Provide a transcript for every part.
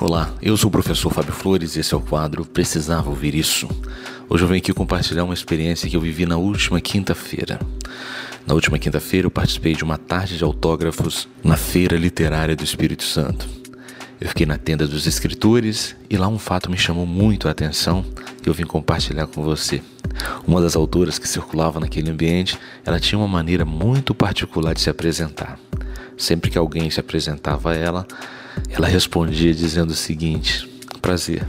Olá, eu sou o professor Fábio Flores e esse é o quadro Precisava Ouvir Isso. Hoje eu venho aqui compartilhar uma experiência que eu vivi na última quinta-feira. Na última quinta-feira eu participei de uma tarde de autógrafos na Feira Literária do Espírito Santo. Eu fiquei na tenda dos escritores e lá um fato me chamou muito a atenção e eu vim compartilhar com você. Uma das autoras que circulava naquele ambiente, ela tinha uma maneira muito particular de se apresentar. Sempre que alguém se apresentava a ela, ela respondia dizendo o seguinte: Prazer,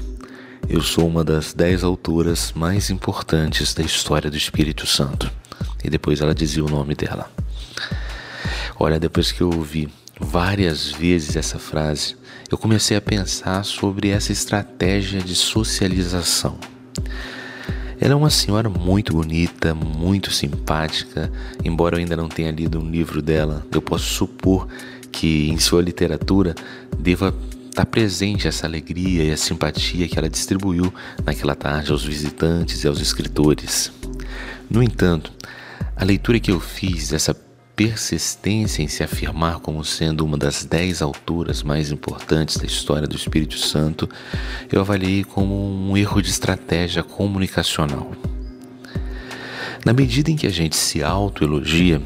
eu sou uma das dez autoras mais importantes da história do Espírito Santo. E depois ela dizia o nome dela. Olha, depois que eu ouvi várias vezes essa frase, eu comecei a pensar sobre essa estratégia de socialização. Ela é uma senhora muito bonita, muito simpática. Embora eu ainda não tenha lido um livro dela, eu posso supor que em sua literatura deva estar presente essa alegria e a simpatia que ela distribuiu naquela tarde aos visitantes e aos escritores. No entanto, a leitura que eu fiz dessa persistência em se afirmar como sendo uma das dez autoras mais importantes da história do Espírito Santo, eu avaliei como um erro de estratégia comunicacional. Na medida em que a gente se autoelogia,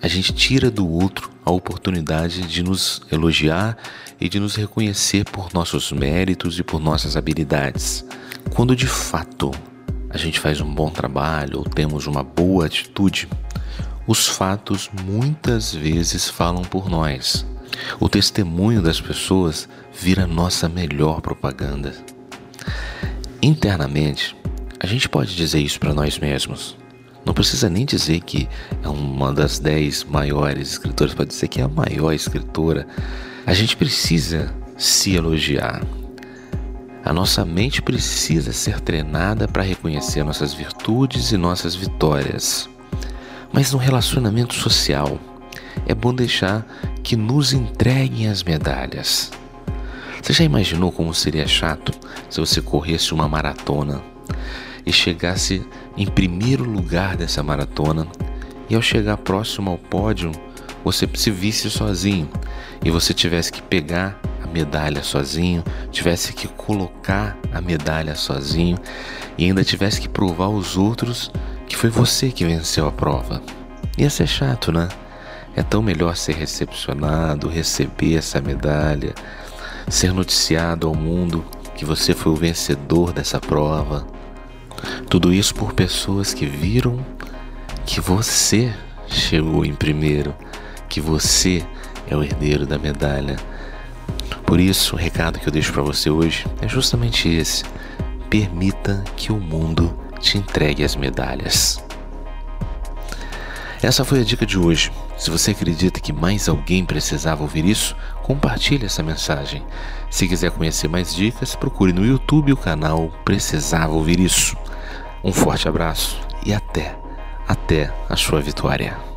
a gente tira do outro a oportunidade de nos elogiar e de nos reconhecer por nossos méritos e por nossas habilidades. Quando de fato a gente faz um bom trabalho ou temos uma boa atitude, os fatos muitas vezes falam por nós. O testemunho das pessoas vira nossa melhor propaganda. Internamente, a gente pode dizer isso para nós mesmos. Não precisa nem dizer que é uma das dez maiores escritoras, pode dizer que é a maior escritora. A gente precisa se elogiar. A nossa mente precisa ser treinada para reconhecer nossas virtudes e nossas vitórias. Mas no relacionamento social, é bom deixar que nos entreguem as medalhas. Você já imaginou como seria chato se você corresse uma maratona e chegasse em primeiro lugar dessa maratona e ao chegar próximo ao pódio você se visse sozinho e você tivesse que pegar a medalha sozinho, tivesse que colocar a medalha sozinho e ainda tivesse que provar aos outros que foi você que venceu a prova. Ia ser chato, né? É tão melhor ser recepcionado, receber essa medalha, ser noticiado ao mundo que você foi o vencedor dessa prova. Tudo isso por pessoas que viram que você chegou em primeiro, que você é o herdeiro da medalha. Por isso, o recado que eu deixo para você hoje é justamente esse: permita que o mundo te entregue as medalhas. Essa foi a dica de hoje. Se você acredita que mais alguém precisava ouvir isso, compartilhe essa mensagem. Se quiser conhecer mais dicas, procure no YouTube o canal Precisava Ouvir Isso. Um forte abraço e até, até a sua vitória.